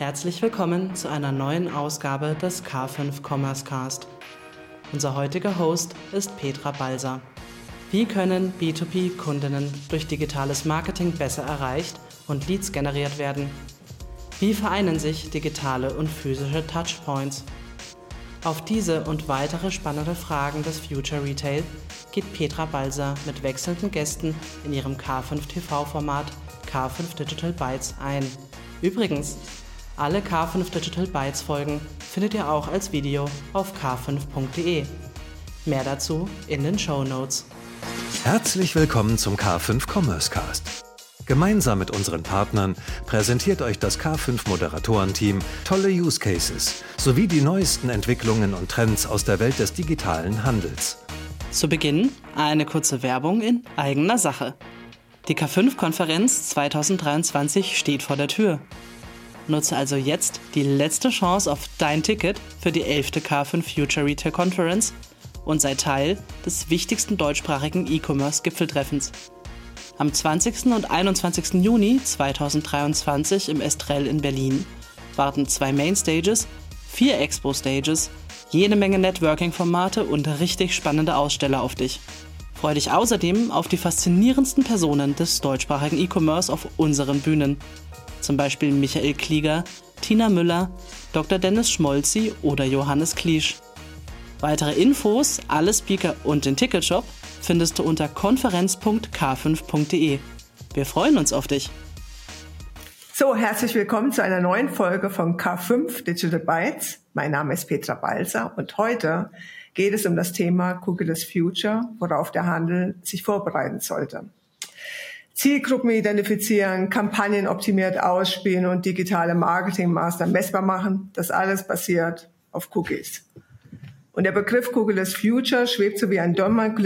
Herzlich willkommen zu einer neuen Ausgabe des K5 Commerce Cast. Unser heutiger Host ist Petra Balser. Wie können B2B-Kundinnen durch digitales Marketing besser erreicht und Leads generiert werden? Wie vereinen sich digitale und physische Touchpoints? Auf diese und weitere spannende Fragen des Future Retail geht Petra Balser mit wechselnden Gästen in ihrem K5 TV-Format K5 Digital Bytes ein. Übrigens, alle K5 Digital Bytes Folgen findet ihr auch als Video auf k5.de. Mehr dazu in den Show Notes. Herzlich willkommen zum K5 Commerce Cast. Gemeinsam mit unseren Partnern präsentiert euch das K5 Moderatorenteam tolle Use Cases sowie die neuesten Entwicklungen und Trends aus der Welt des digitalen Handels. Zu Beginn eine kurze Werbung in eigener Sache. Die K5-Konferenz 2023 steht vor der Tür. Nutze also jetzt die letzte Chance auf dein Ticket für die 11. K5 Future Retail Conference und sei Teil des wichtigsten deutschsprachigen E-Commerce-Gipfeltreffens. Am 20. und 21. Juni 2023 im Estrell in Berlin warten zwei Mainstages, vier Expo-Stages, jede Menge Networking-Formate und richtig spannende Aussteller auf dich. Freue dich außerdem auf die faszinierendsten Personen des deutschsprachigen E-Commerce auf unseren Bühnen. Zum Beispiel Michael Klieger, Tina Müller, Dr. Dennis Schmolzi oder Johannes Kliesch. Weitere Infos, alle Speaker und den Ticketshop findest du unter konferenz.k5.de. Wir freuen uns auf dich. So, herzlich willkommen zu einer neuen Folge von K5 Digital Bytes. Mein Name ist Petra Balzer und heute geht es um das Thema Cookieless Future, worauf der Handel sich vorbereiten sollte. Zielgruppen identifizieren, Kampagnen optimiert ausspielen und digitale Marketingmaßnahmen messbar machen, das alles basiert auf Cookies. Und der Begriff Cookieless Future schwebt so wie ein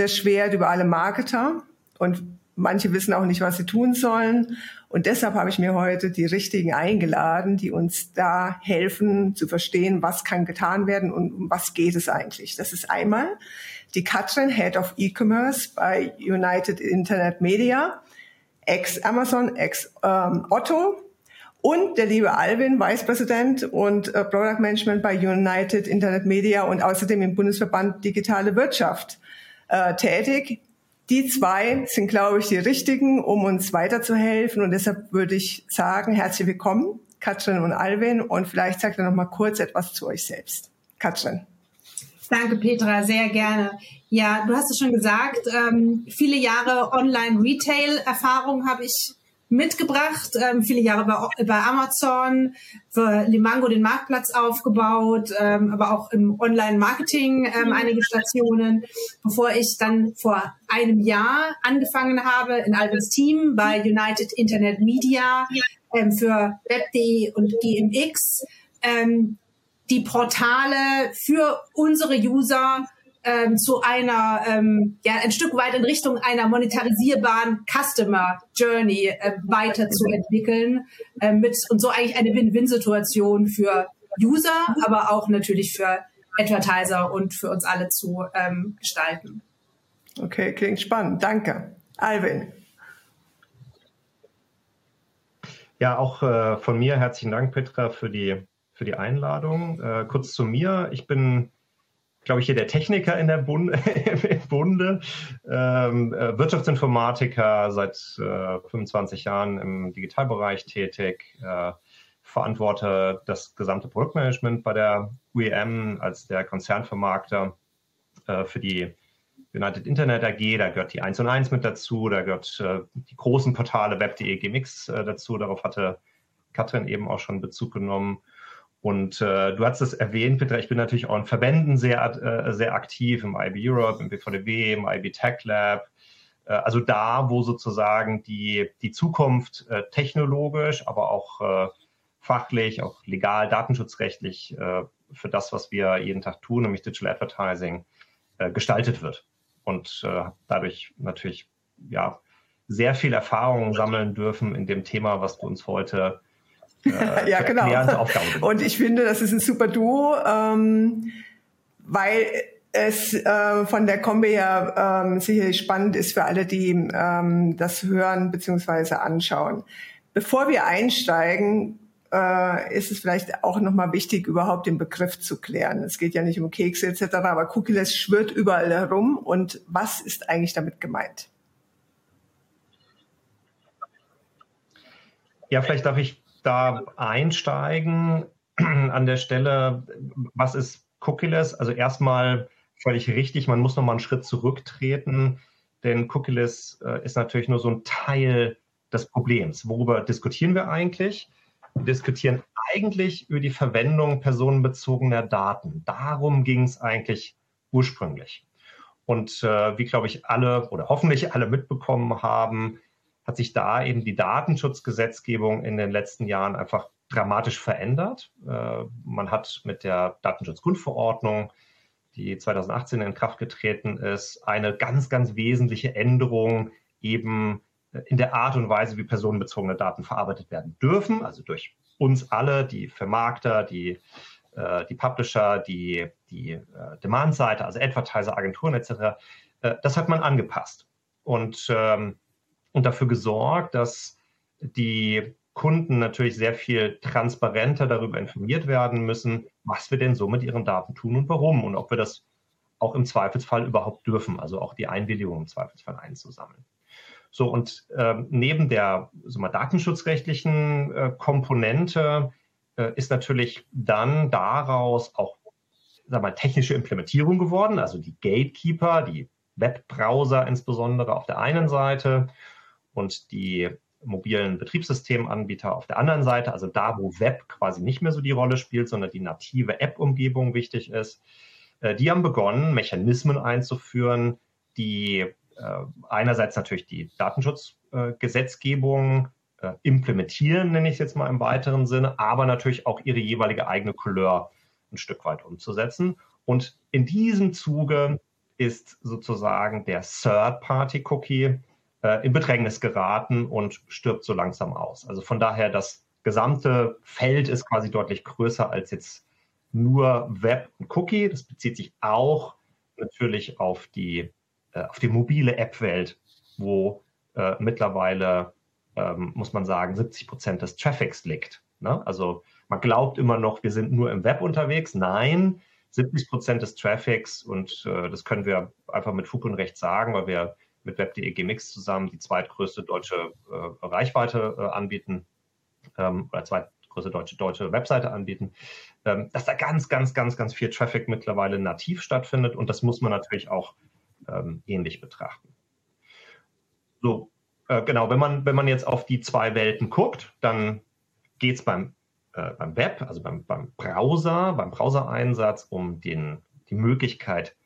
Schwert über alle Marketer. Und manche wissen auch nicht, was sie tun sollen. Und deshalb habe ich mir heute die richtigen eingeladen, die uns da helfen zu verstehen, was kann getan werden und um was geht es eigentlich. Das ist einmal die Katrin, Head of E-Commerce bei United Internet Media, ex-Amazon, ex-Otto und der liebe Alvin, Vice President und äh, Product Management bei United Internet Media und außerdem im Bundesverband Digitale Wirtschaft äh, tätig. Die zwei sind, glaube ich, die richtigen, um uns weiterzuhelfen. Und deshalb würde ich sagen, herzlich willkommen, Katrin und Alvin. Und vielleicht sagt ihr noch mal kurz etwas zu euch selbst. Katrin. Danke, Petra, sehr gerne. Ja, du hast es schon gesagt, ähm, viele Jahre Online-Retail-Erfahrung habe ich mitgebracht, ähm, viele Jahre bei, bei Amazon, für Limango den Marktplatz aufgebaut, ähm, aber auch im Online-Marketing ähm, einige Stationen, bevor ich dann vor einem Jahr angefangen habe in Albans Team bei United Internet Media ähm, für Web.de und GMX, ähm, die Portale für unsere User ähm, zu einer, ähm, ja, ein Stück weit in Richtung einer monetarisierbaren Customer Journey äh, weiterzuentwickeln äh, mit und so eigentlich eine Win-Win-Situation für User, aber auch natürlich für Advertiser und für uns alle zu ähm, gestalten. Okay, klingt spannend. Danke. Alvin. Ja, auch äh, von mir herzlichen Dank, Petra, für die, für die Einladung. Äh, kurz zu mir. Ich bin glaube ich, hier der Techniker in der Bunde, im Bunde ähm, äh, Wirtschaftsinformatiker, seit äh, 25 Jahren im Digitalbereich tätig, äh, verantworte das gesamte Produktmanagement bei der UEM als der Konzernvermarkter äh, für die United Internet AG. Da gehört die 1 und 1 mit dazu, da gehört äh, die großen Portale Web.de, GMX äh, dazu. Darauf hatte Katrin eben auch schon Bezug genommen. Und äh, du hast es erwähnt, Peter, ich bin natürlich auch in Verbänden sehr, äh, sehr aktiv, im IB Europe, im BVDW, im IB Tech Lab. Äh, also da, wo sozusagen die, die Zukunft äh, technologisch, aber auch äh, fachlich, auch legal, datenschutzrechtlich äh, für das, was wir jeden Tag tun, nämlich Digital Advertising, gestaltet wird. Und dadurch natürlich ja sehr viel Erfahrung sammeln dürfen in dem Thema, was du uns heute äh, ja, genau. Und ich finde, das ist ein super Duo, ähm, weil es äh, von der Kombi her ähm, sicherlich spannend ist für alle, die ähm, das hören bzw. anschauen. Bevor wir einsteigen, äh, ist es vielleicht auch nochmal wichtig, überhaupt den Begriff zu klären. Es geht ja nicht um Kekse etc., aber Cookieless schwirrt überall herum. Und was ist eigentlich damit gemeint? Ja, vielleicht darf ich da einsteigen an der Stelle. Was ist Cookieless? Also erstmal völlig richtig, man muss nochmal einen Schritt zurücktreten, denn Cookieless äh, ist natürlich nur so ein Teil des Problems. Worüber diskutieren wir eigentlich? Wir diskutieren eigentlich über die Verwendung personenbezogener Daten. Darum ging es eigentlich ursprünglich. Und äh, wie, glaube ich, alle oder hoffentlich alle mitbekommen haben, hat sich da eben die Datenschutzgesetzgebung in den letzten Jahren einfach dramatisch verändert. Äh, man hat mit der Datenschutzgrundverordnung, die 2018 in Kraft getreten ist, eine ganz, ganz wesentliche Änderung eben in der Art und Weise, wie personenbezogene Daten verarbeitet werden dürfen, also durch uns alle, die Vermarkter, die, äh, die Publisher, die, die äh, Demand-Seite, also Advertiser, Agenturen etc., äh, das hat man angepasst und, ähm, und dafür gesorgt, dass die Kunden natürlich sehr viel transparenter darüber informiert werden müssen, was wir denn so mit ihren Daten tun und warum und ob wir das auch im Zweifelsfall überhaupt dürfen, also auch die Einwilligung im Zweifelsfall einzusammeln. So, und ähm, neben der so mal, datenschutzrechtlichen äh, Komponente äh, ist natürlich dann daraus auch sag mal, technische Implementierung geworden, also die Gatekeeper, die Webbrowser insbesondere auf der einen Seite und die mobilen Betriebssystemanbieter auf der anderen Seite, also da, wo Web quasi nicht mehr so die Rolle spielt, sondern die native App-Umgebung wichtig ist, äh, die haben begonnen, Mechanismen einzuführen, die äh, einerseits natürlich die Datenschutzgesetzgebung äh, implementieren, nenne ich es jetzt mal im weiteren Sinne, aber natürlich auch ihre jeweilige eigene Couleur ein Stück weit umzusetzen. Und in diesem Zuge ist sozusagen der Third-Party-Cookie in Bedrängnis geraten und stirbt so langsam aus. Also von daher, das gesamte Feld ist quasi deutlich größer als jetzt nur Web und Cookie. Das bezieht sich auch natürlich auf die äh, auf die mobile App-Welt, wo äh, mittlerweile, ähm, muss man sagen, 70 Prozent des Traffics liegt. Ne? Also man glaubt immer noch, wir sind nur im Web unterwegs. Nein, 70 Prozent des Traffics und äh, das können wir einfach mit Fug und Recht sagen, weil wir mit Web.de Gmx zusammen die zweitgrößte deutsche äh, Reichweite äh, anbieten ähm, oder zweitgrößte deutsche, deutsche Webseite anbieten, ähm, dass da ganz, ganz, ganz, ganz viel Traffic mittlerweile nativ stattfindet und das muss man natürlich auch ähm, ähnlich betrachten. So, äh, genau, wenn man, wenn man jetzt auf die zwei Welten guckt, dann geht es beim, äh, beim Web, also beim, beim Browser, beim Browser-Einsatz um den, die Möglichkeit,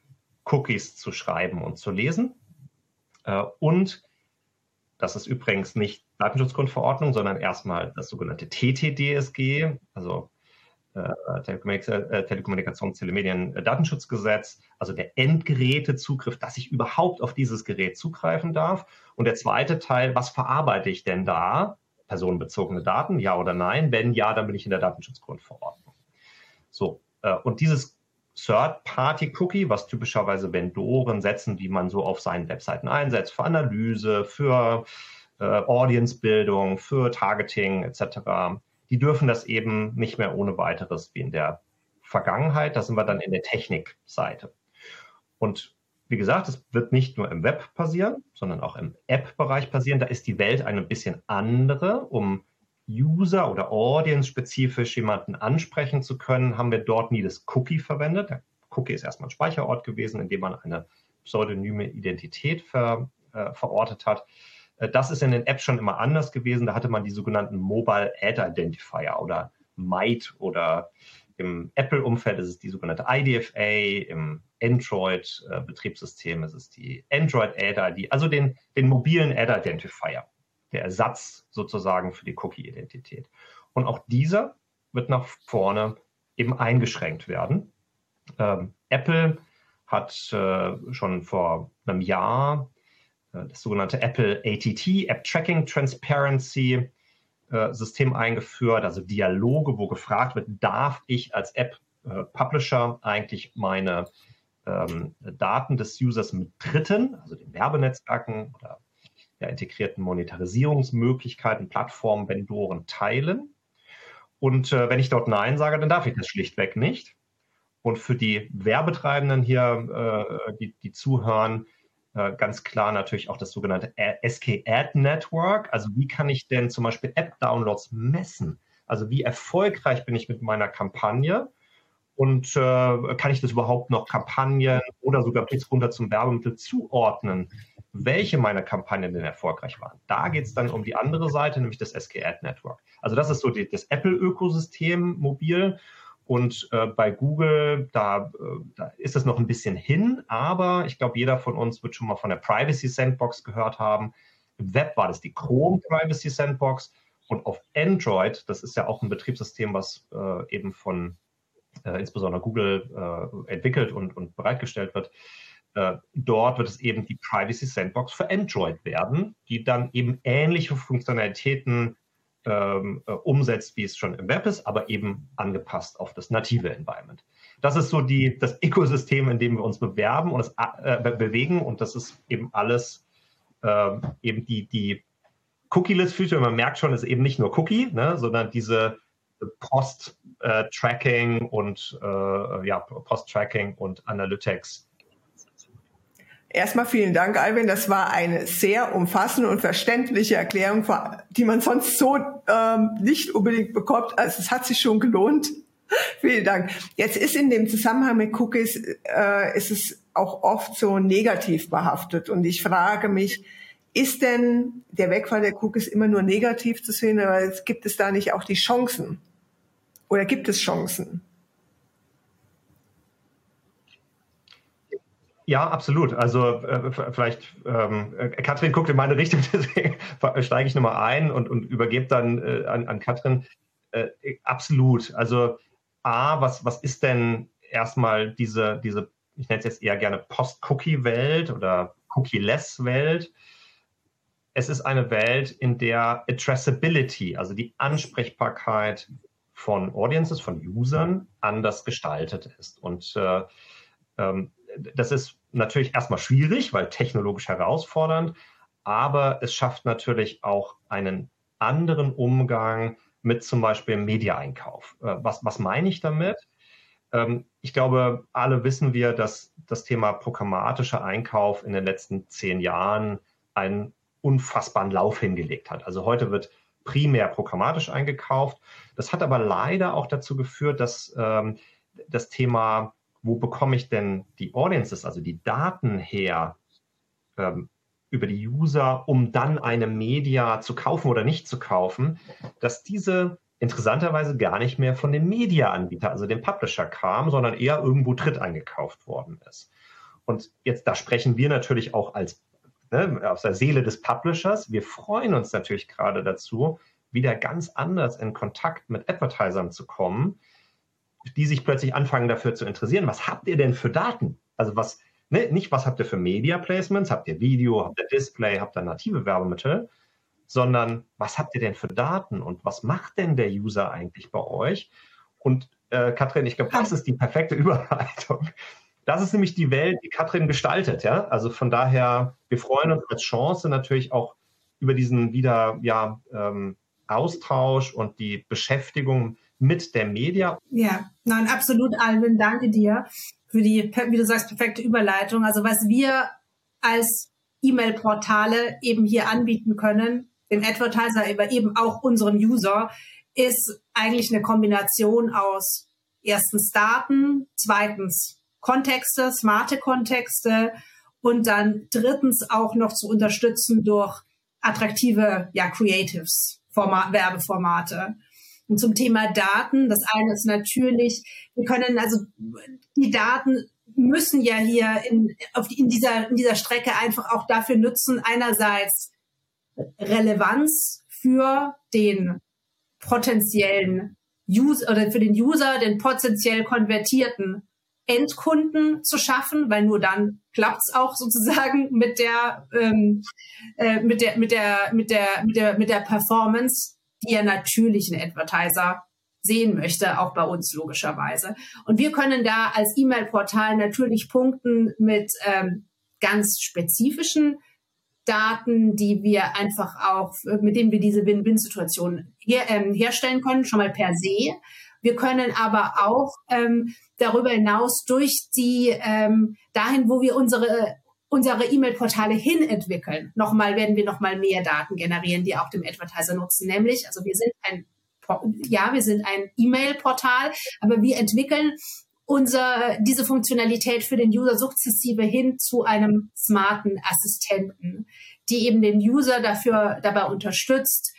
Cookies zu schreiben und zu lesen. Äh, und das ist übrigens nicht Datenschutzgrundverordnung, sondern erstmal das sogenannte TTDSG, also äh, äh, Telekommunikations-, Telemedien-, Datenschutzgesetz, also der Endgerätezugriff, dass ich überhaupt auf dieses Gerät zugreifen darf. Und der zweite Teil, was verarbeite ich denn da? Personenbezogene Daten, ja oder nein? Wenn ja, dann bin ich in der Datenschutzgrundverordnung. So, und dieses Third-Party-Cookie, was typischerweise Vendoren setzen, wie man so auf seinen Webseiten einsetzt, für Analyse, für äh, Audience-Bildung, für Targeting etc., die dürfen das eben nicht mehr ohne weiteres wie in der Vergangenheit. Da sind wir dann in der Technikseite. Und wie gesagt, es wird nicht nur im Web passieren, sondern auch im App-Bereich passieren. Da ist die Welt ein bisschen andere. Um User- oder Audience-spezifisch jemanden ansprechen zu können, haben wir dort nie das Cookie verwendet. Der Cookie ist erstmal ein Speicherort gewesen, in dem man eine pseudonyme Identität ver, äh, verortet hat. Äh, das ist in den Apps schon immer anders gewesen. Da hatte man die sogenannten Mobile Ad Identifier oder MITE oder im Apple-Umfeld ist es die sogenannte IDFA, im Android-Betriebssystem ist es die Android Ad ID, also den, den mobilen Ad Identifier, der Ersatz sozusagen für die Cookie-Identität. Und auch dieser wird nach vorne eben eingeschränkt werden. Ähm, Apple hat äh, schon vor einem Jahr äh, das sogenannte Apple ATT, App Tracking Transparency äh, System eingeführt, also Dialoge, wo gefragt wird, darf ich als App äh, Publisher eigentlich meine ähm, Daten des Users mit Dritten, also den Werbenetzwerken oder der integrierten Monetarisierungsmöglichkeiten, Plattformen, Vendoren teilen. Und äh, wenn ich dort Nein sage, dann darf ich das schlichtweg nicht. Und für die Werbetreibenden hier, äh, die, die zuhören, äh, ganz klar natürlich auch das sogenannte SK Ad Network. Also wie kann ich denn zum Beispiel App-Downloads messen? Also wie erfolgreich bin ich mit meiner Kampagne? Und äh, kann ich das überhaupt noch Kampagnen oder sogar bis runter zum Werbemittel zuordnen, welche meiner Kampagnen denn erfolgreich waren? Da geht es dann um die andere Seite, nämlich das SK Ad Network. Also das ist so die, das Apple-Ökosystem mobil. Und äh, bei Google, da, äh, da ist es noch ein bisschen hin, aber ich glaube, jeder von uns wird schon mal von der Privacy Sandbox gehört haben. Im Web war das die Chrome Privacy Sandbox und auf Android, das ist ja auch ein Betriebssystem, was äh, eben von äh, insbesondere Google äh, entwickelt und, und bereitgestellt wird, dort wird es eben die Privacy Sandbox für Android werden, die dann eben ähnliche Funktionalitäten ähm, äh, umsetzt, wie es schon im Web ist, aber eben angepasst auf das native Environment. Das ist so die, das Ökosystem, in dem wir uns bewerben und es, äh, bewegen und das ist eben alles äh, eben die, die Cookie-List-Feature. Man merkt schon, es ist eben nicht nur Cookie, ne, sondern diese Post-Tracking und äh, ja, Post-Tracking und Analytics Erstmal vielen Dank, Alvin. Das war eine sehr umfassende und verständliche Erklärung, die man sonst so ähm, nicht unbedingt bekommt. Also es hat sich schon gelohnt. vielen Dank. Jetzt ist in dem Zusammenhang mit Cookies, äh, ist es auch oft so negativ behaftet. Und ich frage mich, ist denn der Wegfall der Cookies immer nur negativ zu sehen oder gibt es da nicht auch die Chancen? Oder gibt es Chancen? Ja, absolut. Also äh, vielleicht, ähm, äh, Katrin guckt in meine Richtung, deswegen steige ich nochmal ein und, und übergebe dann äh, an, an Katrin. Äh, absolut. Also A, was, was ist denn erstmal diese, diese, ich nenne es jetzt eher gerne Post-Cookie-Welt oder Cookie-less-Welt? Es ist eine Welt, in der Addressability, also die Ansprechbarkeit von Audiences, von Usern anders gestaltet ist. Und äh, ähm, das ist natürlich erstmal schwierig, weil technologisch herausfordernd, aber es schafft natürlich auch einen anderen Umgang mit zum Beispiel Mediaeinkauf. Äh, was, was meine ich damit? Ähm, ich glaube, alle wissen wir, dass das Thema programmatischer Einkauf in den letzten zehn Jahren einen unfassbaren Lauf hingelegt hat. Also heute wird primär programmatisch eingekauft. Das hat aber leider auch dazu geführt, dass ähm, das Thema wo bekomme ich denn die Audiences, also die Daten her ähm, über die User, um dann eine Media zu kaufen oder nicht zu kaufen, dass diese interessanterweise gar nicht mehr von dem Media-Anbieter, also dem Publisher kam, sondern eher irgendwo dritt eingekauft worden ist. Und jetzt, da sprechen wir natürlich auch als ne, aus der Seele des Publishers. Wir freuen uns natürlich gerade dazu, wieder ganz anders in Kontakt mit Advertisern zu kommen, die sich plötzlich anfangen dafür zu interessieren. Was habt ihr denn für Daten? Also was, ne, nicht was habt ihr für Media Placements, habt ihr Video, habt ihr Display, habt ihr native Werbemittel, sondern was habt ihr denn für Daten und was macht denn der User eigentlich bei euch? Und äh, Katrin, ich glaube, das ist die perfekte Überleitung. Das ist nämlich die Welt, die Katrin gestaltet, ja. Also von daher, wir freuen uns als Chance natürlich auch über diesen wieder ja ähm, Austausch und die Beschäftigung mit der Media. Ja, nein, absolut, Alvin, danke dir für die, wie du sagst, perfekte Überleitung. Also was wir als E-Mail-Portale eben hier anbieten können, den Advertiser, aber eben auch unseren User, ist eigentlich eine Kombination aus erstens Daten, zweitens Kontexte, smarte Kontexte und dann drittens auch noch zu unterstützen durch attraktive ja, Creatives, Format, Werbeformate. Und zum Thema Daten, das eine ist natürlich, wir können also die Daten müssen ja hier in, auf die, in, dieser, in dieser Strecke einfach auch dafür nutzen, einerseits Relevanz für den potenziellen User oder für den User, den potenziell konvertierten Endkunden zu schaffen, weil nur dann klappt's auch sozusagen mit der ähm, äh, mit der mit der mit der mit der mit der Performance die ja natürlich ein Advertiser sehen möchte, auch bei uns logischerweise. Und wir können da als E-Mail-Portal natürlich punkten mit ähm, ganz spezifischen Daten, die wir einfach auch, mit denen wir diese Win-Win-Situation her, ähm, herstellen können, schon mal per se. Wir können aber auch ähm, darüber hinaus durch die ähm, dahin, wo wir unsere unsere E-Mail-Portale hin entwickeln. Nochmal werden wir nochmal mehr Daten generieren, die auch dem Advertiser nutzen. Nämlich, also wir sind ein ja, wir sind ein E-Mail-Portal, aber wir entwickeln unser, diese Funktionalität für den User sukzessive hin zu einem smarten Assistenten, die eben den User dafür dabei unterstützt,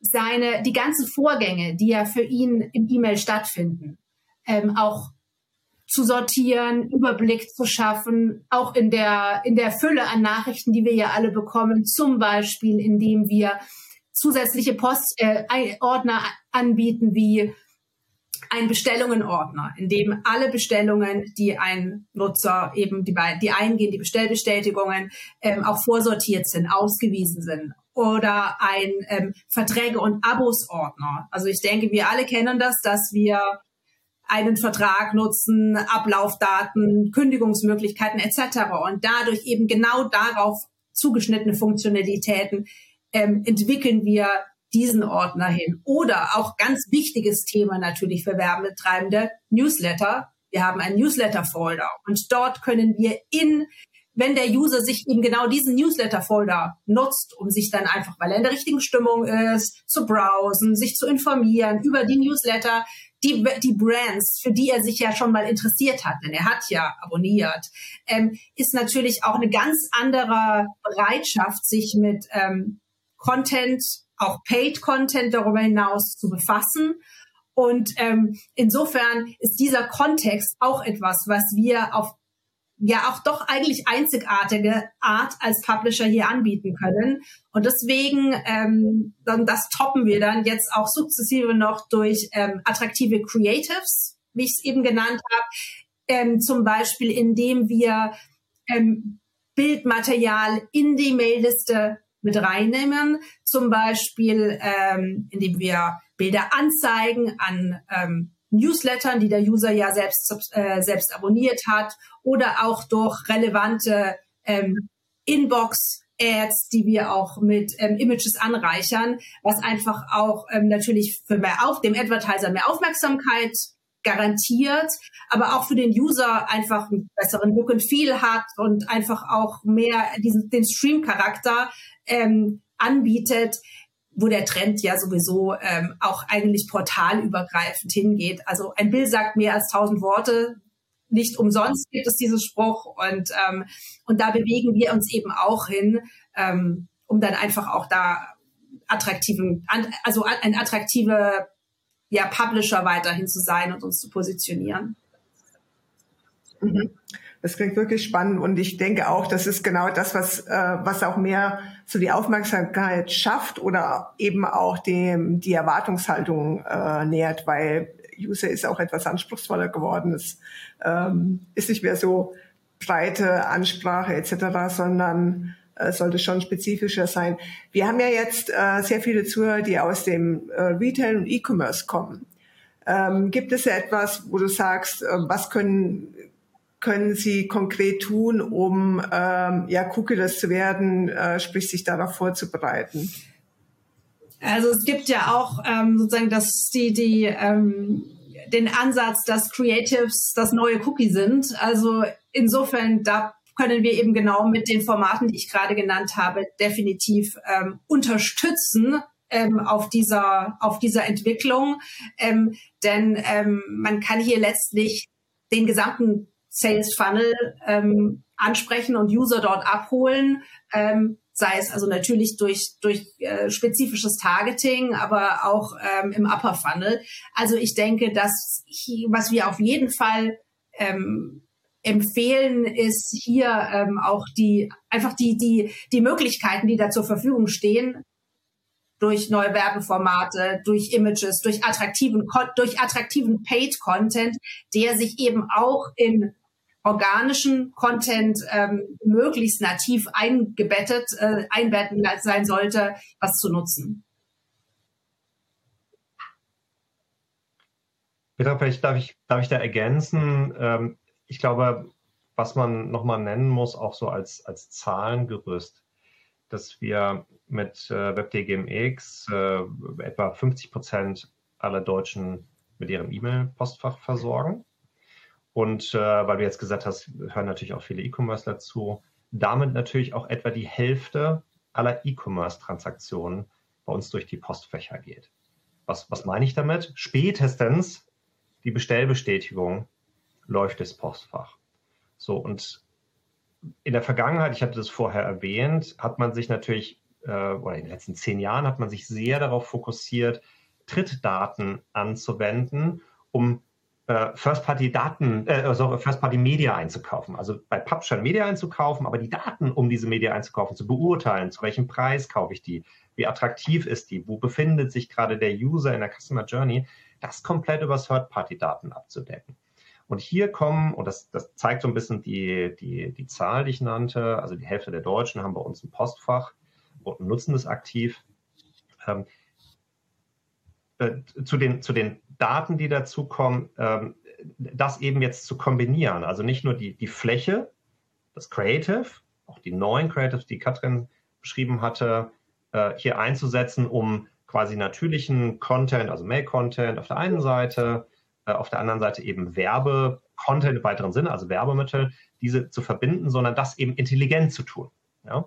seine die ganzen Vorgänge, die ja für ihn im E-Mail stattfinden, ähm, auch zu sortieren, Überblick zu schaffen, auch in der in der Fülle an Nachrichten, die wir ja alle bekommen, zum Beispiel indem wir zusätzliche Postordner äh, anbieten wie ein Bestellungenordner, in dem alle Bestellungen, die ein Nutzer eben die, die eingehen, die Bestellbestätigungen ähm, auch vorsortiert sind, ausgewiesen sind oder ein ähm, Verträge und Abos-Ordner. Also ich denke, wir alle kennen das, dass wir einen Vertrag nutzen, Ablaufdaten, Kündigungsmöglichkeiten etc. und dadurch eben genau darauf zugeschnittene Funktionalitäten ähm, entwickeln wir diesen Ordner hin. Oder auch ganz wichtiges Thema natürlich für Werbetreibende, Newsletter. Wir haben einen Newsletter-Folder und dort können wir in wenn der User sich eben genau diesen Newsletter-Folder nutzt, um sich dann einfach, weil er in der richtigen Stimmung ist, zu browsen, sich zu informieren über die Newsletter, die, die Brands, für die er sich ja schon mal interessiert hat, denn er hat ja abonniert, ähm, ist natürlich auch eine ganz andere Bereitschaft, sich mit ähm, Content, auch Paid Content darüber hinaus zu befassen. Und ähm, insofern ist dieser Kontext auch etwas, was wir auf ja auch doch eigentlich einzigartige Art als Publisher hier anbieten können. Und deswegen, ähm, dann das toppen wir dann jetzt auch sukzessive noch durch ähm, attraktive Creatives, wie ich es eben genannt habe. Ähm, zum Beispiel, indem wir ähm, Bildmaterial in die Mailliste mit reinnehmen. Zum Beispiel, ähm, indem wir Bilder anzeigen an ähm, Newslettern, die der User ja selbst, äh, selbst abonniert hat, oder auch durch relevante ähm, Inbox-Ads, die wir auch mit ähm, Images anreichern, was einfach auch ähm, natürlich für mehr auf dem Advertiser mehr Aufmerksamkeit garantiert, aber auch für den User einfach einen besseren Look and Feel hat und einfach auch mehr diesen den Stream-Charakter ähm, anbietet, wo der Trend ja sowieso ähm, auch eigentlich portalübergreifend hingeht. Also ein Bild sagt mehr als tausend Worte. Nicht umsonst gibt es diesen Spruch und ähm, und da bewegen wir uns eben auch hin, ähm, um dann einfach auch da attraktiven, also ein attraktive ja, Publisher weiterhin zu sein und uns zu positionieren. Mhm. Das klingt wirklich spannend und ich denke auch, das ist genau das, was, äh, was auch mehr so die Aufmerksamkeit schafft oder eben auch dem, die Erwartungshaltung äh, nähert, weil User ist auch etwas anspruchsvoller geworden. Es ähm, ist nicht mehr so breite Ansprache etc., sondern äh, sollte schon spezifischer sein. Wir haben ja jetzt äh, sehr viele Zuhörer, die aus dem äh, Retail und E-Commerce kommen. Ähm, gibt es etwas, wo du sagst, äh, was können können Sie konkret tun, um ähm, ja Cookie-less zu werden, äh, sprich sich darauf vorzubereiten? Also es gibt ja auch ähm, sozusagen das, die, die, ähm, den Ansatz, dass Creatives das neue Cookie sind. Also insofern, da können wir eben genau mit den Formaten, die ich gerade genannt habe, definitiv ähm, unterstützen, ähm, auf dieser auf dieser Entwicklung, ähm, denn ähm, man kann hier letztlich den gesamten Sales Funnel ähm, ansprechen und User dort abholen, ähm, sei es also natürlich durch durch äh, spezifisches Targeting, aber auch ähm, im Upper Funnel. Also ich denke, dass hier, was wir auf jeden Fall ähm, empfehlen, ist hier ähm, auch die einfach die die die Möglichkeiten, die da zur Verfügung stehen, durch neue Werbeformate, durch Images, durch attraktiven durch attraktiven Paid Content, der sich eben auch in organischen Content ähm, möglichst nativ eingebettet, äh, einbetten sein sollte, was zu nutzen. Petra, vielleicht darf ich, darf ich da ergänzen. Ähm, ich glaube, was man nochmal nennen muss, auch so als, als Zahlengerüst. dass wir mit äh, WebDGMX äh, etwa 50 Prozent aller Deutschen mit ihrem E-Mail-Postfach versorgen. Und äh, weil du jetzt gesagt hast, hören natürlich auch viele E-Commercer zu, damit natürlich auch etwa die Hälfte aller E-Commerce-Transaktionen bei uns durch die Postfächer geht. Was, was meine ich damit? Spätestens die Bestellbestätigung läuft das Postfach. So, und in der Vergangenheit, ich hatte das vorher erwähnt, hat man sich natürlich, äh, oder in den letzten zehn Jahren hat man sich sehr darauf fokussiert, Trittdaten anzuwenden, um First-Party-Daten, äh, sorry, First-Party-Media einzukaufen. Also bei PubShell Media einzukaufen, aber die Daten, um diese Media einzukaufen, zu beurteilen, zu welchem Preis kaufe ich die, wie attraktiv ist die, wo befindet sich gerade der User in der Customer Journey, das komplett über Third-Party-Daten abzudecken. Und hier kommen, und das, das zeigt so ein bisschen die, die, die Zahl, die ich nannte, also die Hälfte der Deutschen haben bei uns ein Postfach und nutzen das aktiv. Ähm, äh, zu, den, zu den Daten, die dazukommen, ähm, das eben jetzt zu kombinieren. Also nicht nur die, die Fläche, das Creative, auch die neuen Creatives, die Katrin beschrieben hatte, äh, hier einzusetzen, um quasi natürlichen Content, also Mail-Content auf der einen Seite, äh, auf der anderen Seite eben Werbe-Content im weiteren Sinne, also Werbemittel, diese zu verbinden, sondern das eben intelligent zu tun. Ja?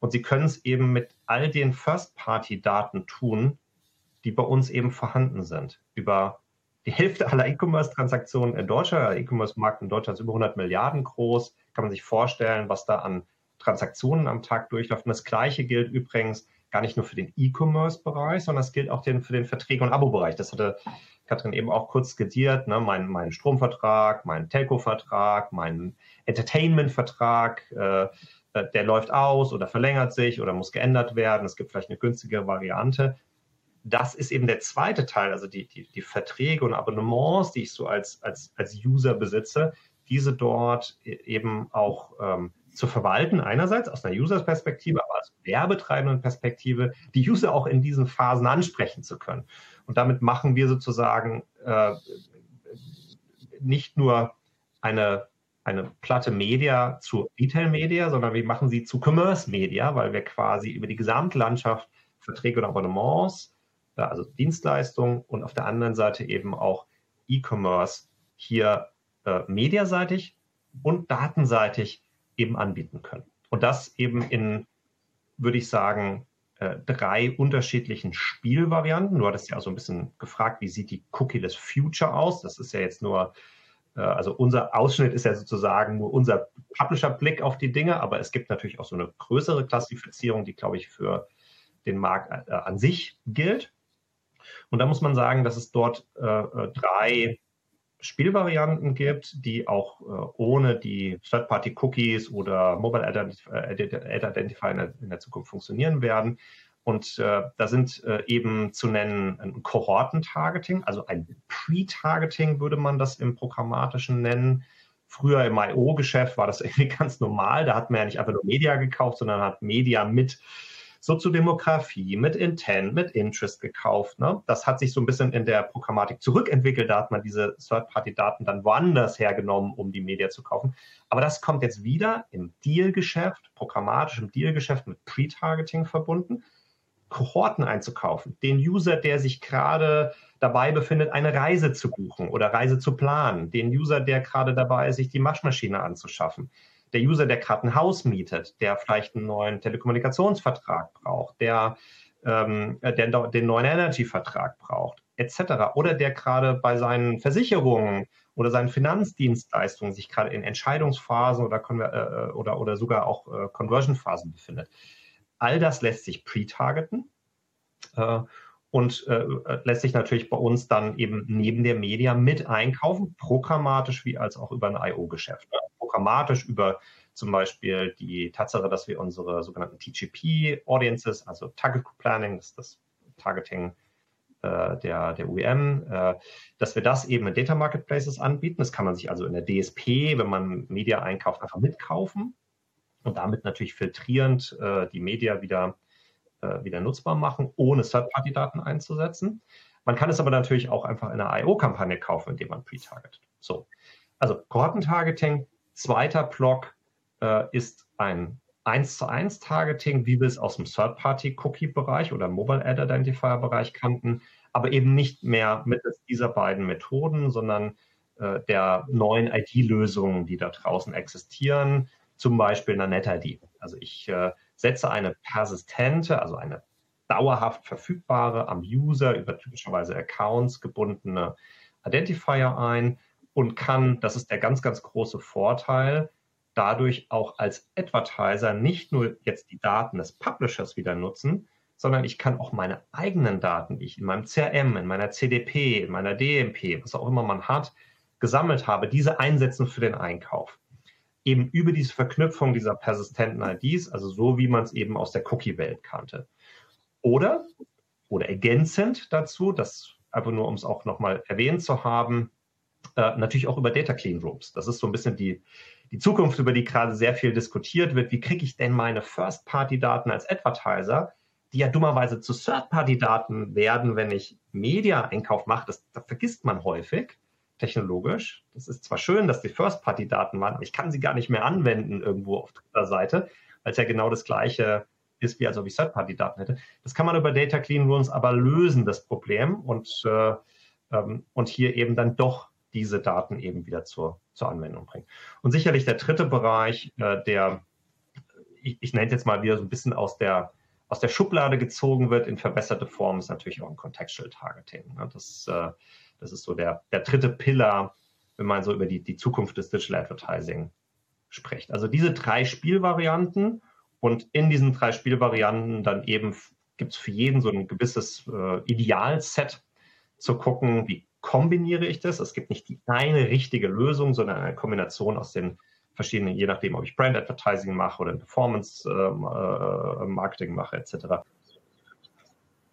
Und sie können es eben mit all den First-Party-Daten tun, die bei uns eben vorhanden sind. Über die Hälfte aller E-Commerce-Transaktionen in Deutschland, der E-Commerce-Markt in Deutschland ist über 100 Milliarden groß, kann man sich vorstellen, was da an Transaktionen am Tag durchläuft. Und das Gleiche gilt übrigens gar nicht nur für den E-Commerce-Bereich, sondern es gilt auch den, für den Verträge- und Abo-Bereich. Das hatte Katrin eben auch kurz skizziert, ne? mein, mein Stromvertrag, mein Telco-Vertrag, mein Entertainment-Vertrag, äh, äh, der läuft aus oder verlängert sich oder muss geändert werden. Es gibt vielleicht eine günstigere Variante. Das ist eben der zweite Teil, also die, die, die Verträge und Abonnements, die ich so als, als, als User besitze, diese dort e-, eben auch ähm, zu verwalten, einerseits aus einer User-Perspektive, aber aus werbetreibenden Perspektive, die User auch in diesen Phasen ansprechen zu können. Und damit machen wir sozusagen äh, nicht nur eine, eine platte Media zu Retail-Media, sondern wir machen sie zu Commerce-Media, weil wir quasi über die Gesamtlandschaft Verträge und Abonnements, also Dienstleistungen und auf der anderen Seite eben auch E-Commerce hier äh, mediaseitig und datenseitig eben anbieten können. Und das eben in, würde ich sagen, äh, drei unterschiedlichen Spielvarianten. Du hattest ja auch so ein bisschen gefragt, wie sieht die Cookie-less Future aus? Das ist ja jetzt nur, äh, also unser Ausschnitt ist ja sozusagen nur unser Publisher-Blick auf die Dinge, aber es gibt natürlich auch so eine größere Klassifizierung, die, glaube ich, für den Markt äh, an sich gilt. Und da muss man sagen, dass es dort äh, äh drei Spielvarianten gibt, die auch äh, ohne die Third-Party-Cookies oder Mobile Ad Identifier in der, in der, Zukunft funktionieren werden. Und äh, da sind äh, eben zu nennen ein Kohorten-Targeting, also ein Pre-Targeting würde man das im Programmatischen nennen. Früher im IO-Geschäft war das irgendwie ganz normal. Da hat man ja nicht einfach nur Media gekauft, sondern hat Media mit Soziodemografie, mit Intent, mit Interest gekauft. Ne? Das hat sich so ein bisschen in der Programmatik zurückentwickelt. Da hat man diese Third-Party-Daten dann woanders hergenommen, um die Media zu kaufen. Aber das kommt jetzt wieder im Deal-Geschäft, programmatisch im Deal-Geschäft mit Pre-Targeting verbunden. Kohorten einzukaufen. Den User, der sich gerade dabei befindet, eine Reise zu buchen oder Reise zu planen. Den User, der gerade dabei ist, sich die Maschmaschine anzuschaffen der User, der gerade ein Haus mietet, der vielleicht einen neuen Telekommunikationsvertrag braucht, der, ähm, der den neuen Energy-Vertrag braucht, etc. Oder der gerade bei seinen Versicherungen oder seinen Finanzdienstleistungen sich gerade in Entscheidungsphasen oder, äh, oder, oder sogar auch äh, Conversion-Phasen befindet. All das lässt sich pre-targeten. Äh, und äh, lässt sich natürlich bei uns dann eben neben der Media mit einkaufen, programmatisch wie als auch über ein IO-Geschäft. Programmatisch über zum Beispiel die Tatsache, dass wir unsere sogenannten TGP-Audiences, also Target Planning, das ist das Targeting äh, der, der UEM, äh, dass wir das eben in Data Marketplaces anbieten. Das kann man sich also in der DSP, wenn man Media einkauft, einfach mitkaufen und damit natürlich filtrierend äh, die Media wieder äh, wieder nutzbar machen, ohne Third-Party-Daten einzusetzen. Man kann es aber natürlich auch einfach in einer IO-Kampagne kaufen, indem man pre-targetet. So, also Kohortentargeting. Zweiter Block äh, ist ein 1 zu 1 Targeting, wie wir es aus dem Third-Party-Cookie-Bereich oder Mobile Ad Identifier-Bereich kannten, aber eben nicht mehr mittels dieser beiden Methoden, sondern äh, der neuen ID-Lösungen, die da draußen existieren, zum Beispiel einer NetID. Also ich äh, setze eine persistente, also eine dauerhaft verfügbare, am User über typischerweise Accounts gebundene Identifier ein und kann, das ist der ganz, ganz große Vorteil, dadurch auch als Advertiser nicht nur jetzt die Daten des Publishers wieder nutzen, sondern ich kann auch meine eigenen Daten, die ich in meinem CRM, in meiner CDP, in meiner DMP, was auch immer man hat, gesammelt habe, diese einsetzen für den Einkauf. Eben über diese Verknüpfung dieser persistenten IDs, also so wie man es eben aus der Cookie-Welt kannte. Oder, oder ergänzend dazu, das einfach nur, um es auch nochmal erwähnt zu haben, äh, natürlich auch über Data Clean Rooms. Das ist so ein bisschen die, die Zukunft, über die gerade sehr viel diskutiert wird. Wie kriege ich denn meine First-Party-Daten als Advertiser, die ja dummerweise zu Third-Party-Daten werden, wenn ich Media-Einkauf mache? Das, das vergisst man häufig technologisch. Das ist zwar schön, dass die First-Party-Daten waren, aber ich kann sie gar nicht mehr anwenden irgendwo auf dritter Seite, weil es ja genau das gleiche ist, wie als ob ich Third-Party-Daten hätte. Das kann man über Data Clean Rooms aber lösen, das Problem, und, äh, ähm, und hier eben dann doch diese Daten eben wieder zur, zur Anwendung bringen. Und sicherlich der dritte Bereich, äh, der, ich, ich nenne es jetzt mal wieder so ein bisschen aus der, aus der Schublade gezogen wird in verbesserte Form, ist natürlich auch ein Contextual Targeting. Ne? Das, äh, das ist so der, der dritte Pillar, wenn man so über die, die Zukunft des Digital Advertising spricht. Also diese drei Spielvarianten und in diesen drei Spielvarianten dann eben gibt es für jeden so ein gewisses äh, Idealset zu gucken, wie kombiniere ich das. Es gibt nicht die eine richtige Lösung, sondern eine Kombination aus den verschiedenen, je nachdem, ob ich Brand Advertising mache oder Performance ähm, äh, Marketing mache, etc.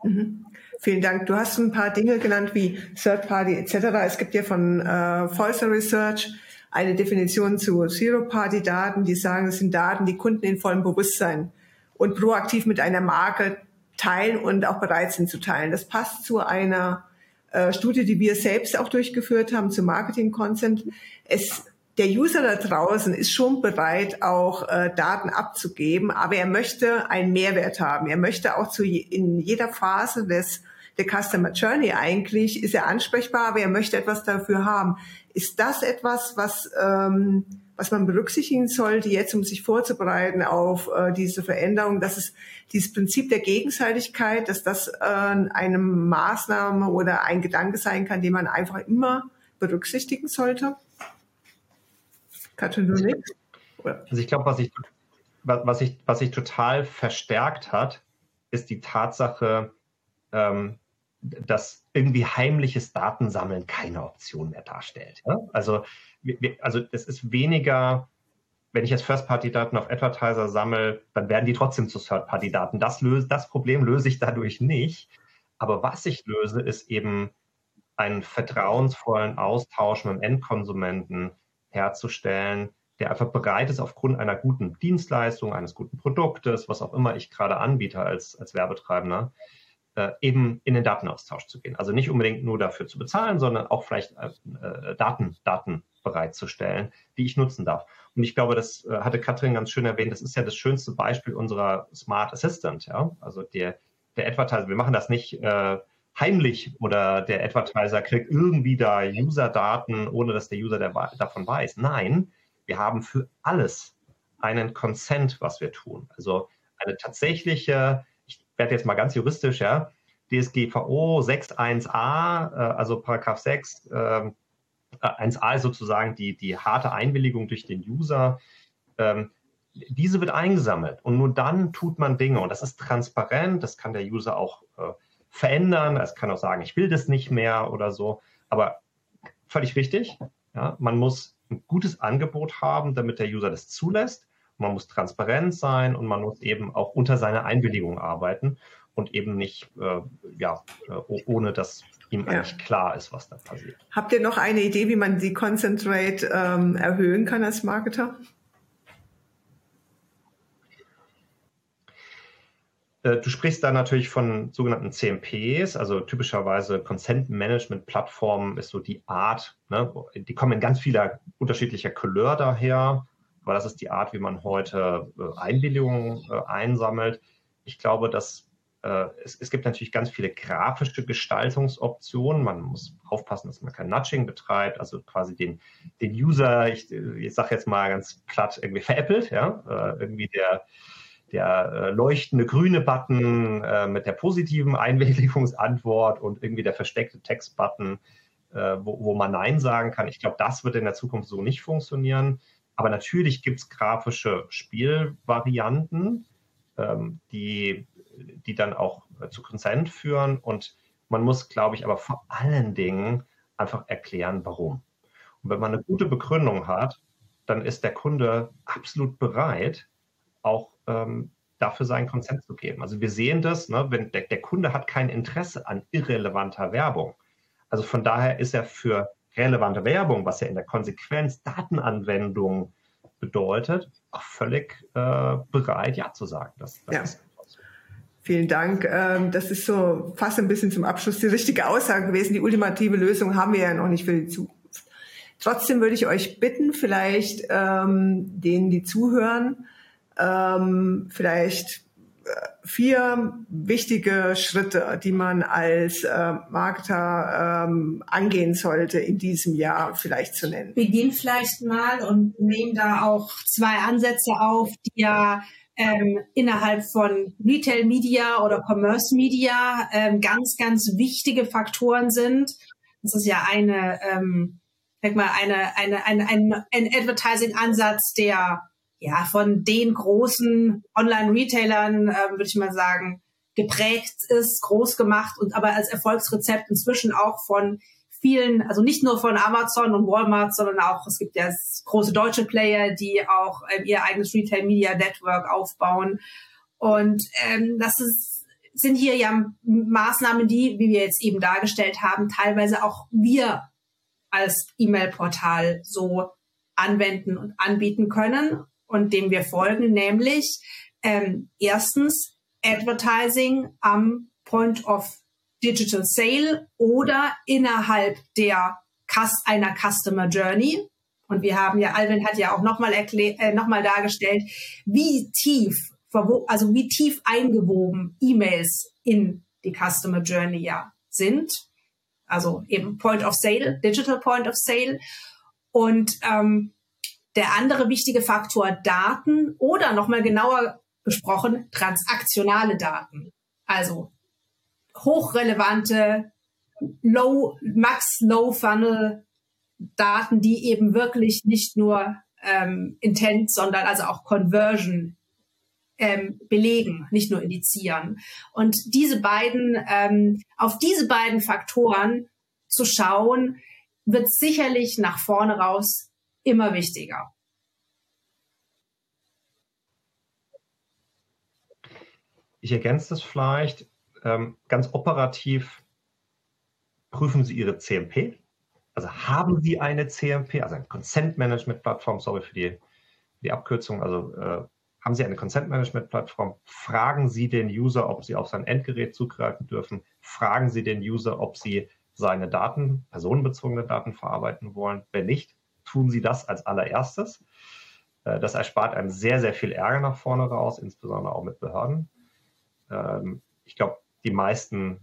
Mhm. Vielen Dank. Du hast ein paar Dinge genannt wie Third Party etc. Es gibt ja von äh, Folser Research eine Definition zu Zero Party Daten, die sagen, es sind Daten, die Kunden in vollem Bewusstsein und proaktiv mit einer Marke teilen und auch bereit sind zu teilen. Das passt zu einer äh, Studie, die wir selbst auch durchgeführt haben zu Marketing Consent. Es, der User da draußen ist schon bereit, auch äh, Daten abzugeben, aber er möchte einen Mehrwert haben. Er möchte auch zu in jeder Phase des der Customer Journey eigentlich ist er ansprechbar, aber er möchte etwas dafür haben. Ist das etwas, was ähm, was man berücksichtigen sollte, jetzt um sich vorzubereiten auf äh, diese Veränderung, dass es dieses Prinzip der Gegenseitigkeit, dass das äh, eine Maßnahme oder ein Gedanke sein kann, den man einfach immer berücksichtigen sollte? Katrin, du nicht? Also ich glaube, was ich, was, ich, was sich total verstärkt hat, ist die Tatsache, ähm, dass irgendwie heimliches Datensammeln keine Option mehr darstellt. Ja? Also also es ist weniger, wenn ich jetzt First-Party-Daten auf Advertiser sammle, dann werden die trotzdem zu Third-Party-Daten. Das, das Problem löse ich dadurch nicht. Aber was ich löse, ist eben einen vertrauensvollen Austausch mit dem Endkonsumenten herzustellen, der einfach bereit ist, aufgrund einer guten Dienstleistung, eines guten Produktes, was auch immer ich gerade anbiete als, als Werbetreibender, eben in den Datenaustausch zu gehen. Also nicht unbedingt nur dafür zu bezahlen, sondern auch vielleicht äh, äh Daten, Daten bereitzustellen, die ich nutzen darf. Und ich glaube, das äh, hatte Katrin ganz schön erwähnt, das ist ja das schönste Beispiel unserer Smart Assistant, ja. Also der, der Advertiser, wir machen das nicht äh, heimlich oder der Advertiser kriegt irgendwie da User-Daten, ohne dass der User der, davon weiß. Nein, wir haben für alles einen Consent, was wir tun. Also eine tatsächliche, ich werde jetzt mal ganz juristisch, ja, DSGVO 6.1a, äh, also Paragraph 6, 1a ist sozusagen die, die harte Einwilligung durch den User. Ähm, diese wird eingesammelt und nur dann tut man Dinge und das ist transparent, das kann der User auch äh, verändern, es kann auch sagen, ich will das nicht mehr oder so, aber völlig richtig, ja, man muss ein gutes Angebot haben, damit der User das zulässt, man muss transparent sein und man muss eben auch unter seiner Einwilligung arbeiten und eben nicht äh, ja, äh, ohne dass ihm ja. eigentlich klar ist, was da passiert. Habt ihr noch eine Idee, wie man die Concentrate ähm, erhöhen kann als Marketer? Äh, du sprichst da natürlich von sogenannten CMPs, also typischerweise Consent Management Plattformen ist so die Art, ne, die kommen in ganz vieler unterschiedlicher Couleur daher. Aber das ist die Art, wie man heute äh, Einwilligungen äh, einsammelt. Ich glaube, dass äh, es, es, gibt natürlich ganz viele grafische Gestaltungsoptionen. Man muss aufpassen, dass man kein Nudging betreibt, also quasi den, den User, ich, ich sage jetzt mal ganz platt, irgendwie veräppelt, ja, äh, irgendwie der der leuchtende grüne Button äh, mit der positiven Einwilligungsantwort und irgendwie der versteckte Textbutton, wo, wo man Nein sagen kann. Ich glaube, das wird in der Zukunft so nicht funktionieren. Aber natürlich gibt es grafische Spielvarianten, ähm, die die dann auch äh, zu Consent führen. Und man muss, glaube ich, aber vor allen Dingen einfach erklären, warum. Und wenn man eine gute Begründung hat, dann ist der Kunde absolut bereit, auch ähm, dafür seinen Consent zu geben. Also wir sehen das, ne, wenn der, der Kunde hat kein Interesse an irrelevanter Werbung. Also von daher ist er für relevante Werbung, was ja in der Konsequenz Datenanwendung bedeutet, auch völlig äh, bereit, Ja zu sagen. Das, das ja. ist Vielen Dank. Ähm, das ist so fast ein bisschen zum Abschluss die richtige Aussage gewesen. Die ultimative Lösung haben wir ja noch nicht für die Zukunft. Trotzdem würde ich euch bitten, vielleicht ähm, denen, die zuhören, ähm, vielleicht vier wichtige Schritte, die man als äh, Marketer ähm, angehen sollte in diesem Jahr vielleicht zu nennen. Beginn vielleicht mal und nehmen da auch zwei Ansätze auf, die ja ähm, innerhalb von Retail Media oder Commerce Media ähm, ganz, ganz wichtige Faktoren sind. Das ist ja eine, ähm, sag mal, eine, eine, eine, ein, ein Advertising-Ansatz, der ja von den großen Online-Retailern, ähm, würde ich mal sagen, geprägt ist, groß gemacht und aber als Erfolgsrezept inzwischen auch von vielen, also nicht nur von Amazon und Walmart, sondern auch, es gibt ja große deutsche Player, die auch ähm, ihr eigenes Retail Media Network aufbauen. Und ähm, das ist, sind hier ja Maßnahmen, die, wie wir jetzt eben dargestellt haben, teilweise auch wir als E-Mail-Portal so anwenden und anbieten können und dem wir folgen, nämlich ähm, erstens Advertising am Point of Digital Sale oder innerhalb der einer Customer Journey. Und wir haben ja, Alvin hat ja auch nochmal äh, noch dargestellt, wie tief, also wie tief eingewoben E-Mails in die Customer Journey ja sind. Also eben Point of Sale, Digital Point of Sale. Und ähm, der andere wichtige Faktor Daten oder nochmal genauer gesprochen transaktionale Daten. Also hochrelevante Low, Max Low Funnel Daten, die eben wirklich nicht nur ähm, Intent, sondern also auch Conversion ähm, belegen, nicht nur indizieren. Und diese beiden, ähm, auf diese beiden Faktoren zu schauen, wird sicherlich nach vorne raus immer wichtiger. Ich ergänze das vielleicht ähm, ganz operativ prüfen Sie Ihre CMP. Also haben Sie eine CMP, also eine Consent Management Plattform, sorry für die, die Abkürzung, also äh, haben Sie eine Consent Management Plattform, fragen Sie den User, ob Sie auf sein Endgerät zugreifen dürfen, fragen Sie den User, ob Sie seine Daten, personenbezogene Daten verarbeiten wollen. Wenn nicht, tun Sie das als allererstes. Äh, das erspart einem sehr, sehr viel Ärger nach vorne raus, insbesondere auch mit Behörden. Ähm, ich glaube, die meisten,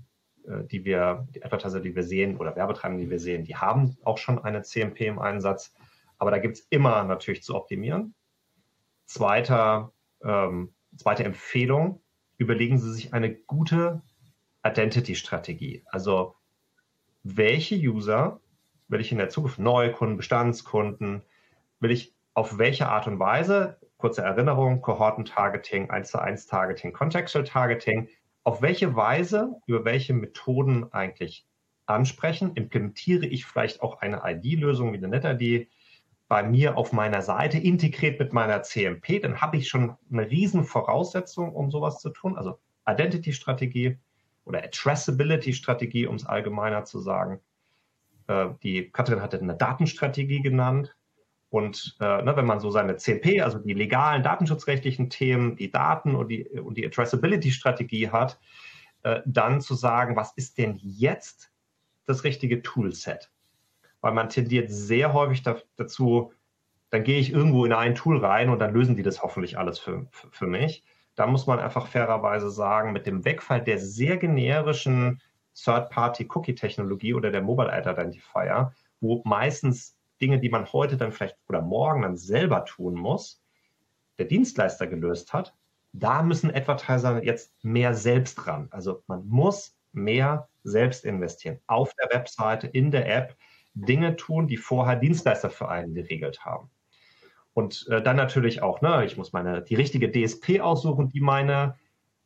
äh, die wir, die Advertiser, die wir sehen oder Werbetreibende, die wir sehen, die haben auch schon eine CMP im Einsatz. Aber da gibt es immer natürlich zu optimieren. Zweiter, ähm, zweite Empfehlung, überlegen Sie sich eine gute Identity-Strategie. Also welche User will ich in der Zukunft, Neukunden, Bestandskunden, will ich auf welche Art und Weise, kurze Erinnerung, Kohorten-Targeting, 1 zu 1 Targeting, Contextual Targeting, auf welche Weise, über welche Methoden eigentlich ansprechen. Implementiere ich vielleicht auch eine ID-Lösung wie eine NetID bei mir auf meiner Seite integriert mit meiner CMP, dann habe ich schon eine riesen Voraussetzung, um sowas zu tun. Also Identity-Strategie oder Addressability-Strategie, um es allgemeiner zu sagen. Äh, die Katrin hatte eine Datenstrategie genannt. Und äh, ne, wenn man so seine CP, also die legalen datenschutzrechtlichen Themen, die Daten und die, und die Addressability-Strategie hat, äh, dann zu sagen, was ist denn jetzt das richtige Toolset? Weil man tendiert sehr häufig da, dazu, dann gehe ich irgendwo in ein Tool rein und dann lösen die das hoffentlich alles für, für, für mich. Da muss man einfach fairerweise sagen, mit dem Wegfall der sehr generischen Third-Party-Cookie-Technologie oder der Mobile Ad Identifier, wo meistens Dinge, die man heute dann vielleicht oder morgen dann selber tun muss, der Dienstleister gelöst hat, da müssen Advertiser jetzt mehr selbst ran. Also man muss mehr selbst investieren. Auf der Webseite, in der App Dinge tun, die vorher Dienstleister für einen geregelt haben. Und äh, dann natürlich auch, ne, ich muss meine die richtige DSP aussuchen, die meine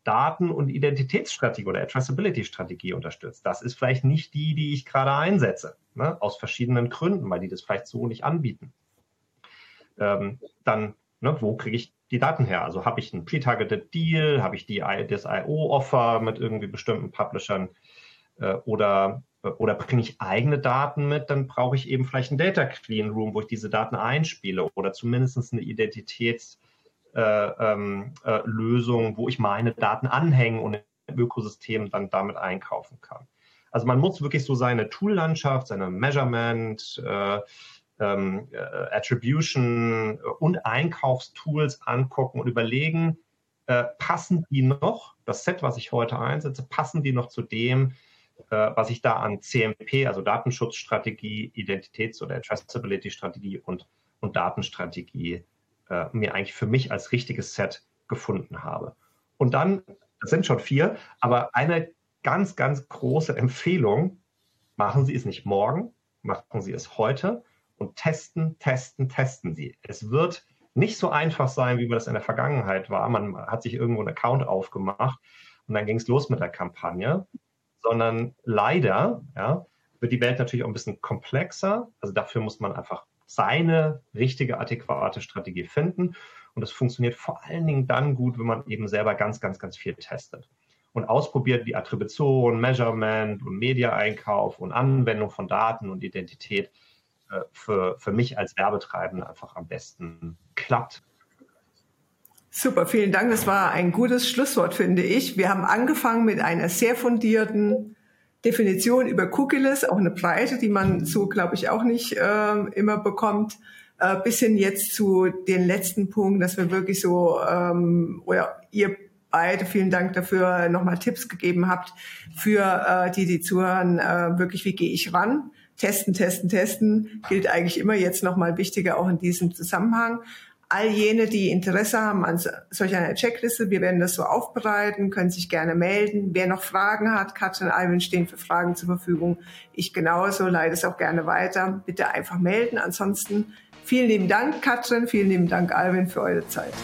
Daten- und Identitätsstrategie oder Traceability-Strategie unterstützt. Das ist vielleicht nicht die, die ich gerade einsetze, ne, aus verschiedenen Gründen, weil die das vielleicht so nicht anbieten. Ähm, dann, ne, wo kriege ich die Daten her? Also habe ich einen Pre-Targeted Deal, habe ich die, das IO-Offer mit irgendwie bestimmten Publishern äh, oder oder bringe ich eigene Daten mit, dann brauche ich eben vielleicht ein Data Clean Room, wo ich diese Daten einspiele oder zumindest eine Identitätslösung, äh, ähm, äh, wo ich meine Daten anhängen und im Ökosystem dann damit einkaufen kann. Also man muss wirklich so seine Tool-Landschaft, seine Measurement, äh, ähm, äh, Attribution und Einkaufstools angucken und überlegen, äh, passen die noch, das Set, was ich heute einsetze, passen die noch zu dem, äh, was ich da an CMP, also Datenschutzstrategie, Identitäts- oder Traceability-Strategie und, und Datenstrategie äh, mir eigentlich für mich als richtiges Set gefunden habe. Und dann, das sind schon vier, aber eine ganz, ganz große Empfehlung, machen Sie es nicht morgen, machen Sie es heute und testen, testen, testen Sie. Es wird nicht so einfach sein, wie das in der Vergangenheit war. Man hat sich irgendwo einen Account aufgemacht und dann ging es los mit der Kampagne sondern leider ja, wird die Welt natürlich auch ein bisschen komplexer. Also dafür muss man einfach seine richtige, adäquate Strategie finden. Und das funktioniert vor allen Dingen dann gut, wenn man eben selber ganz, ganz, ganz viel testet und ausprobiert, wie Attribution, Measurement und Media-Einkauf und Anwendung von Daten und Identität äh, für, für mich als Werbetreibende einfach am besten klappt. Super, vielen Dank. Das war ein gutes Schlusswort, finde ich. Wir haben angefangen mit einer sehr fundierten Definition über Cookieless, auch eine Breite, die man so, glaube ich, auch nicht äh, immer bekommt, äh, bis hin jetzt zu den letzten Punkten, dass wir wirklich so, ähm, oder ihr beide, vielen Dank dafür, nochmal Tipps gegeben habt für äh, die, die zuhören, äh, wirklich, wie gehe ich ran? Testen, testen, testen. Gilt eigentlich immer jetzt nochmal wichtiger auch in diesem Zusammenhang all jene, die Interesse haben an solch einer Checkliste, wir werden das so aufbereiten, können sich gerne melden. Wer noch Fragen hat, Katrin und Alvin stehen für Fragen zur Verfügung. Ich genauso, leite es auch gerne weiter. Bitte einfach melden. Ansonsten vielen lieben Dank, Katrin, vielen lieben Dank, Alvin, für eure Zeit.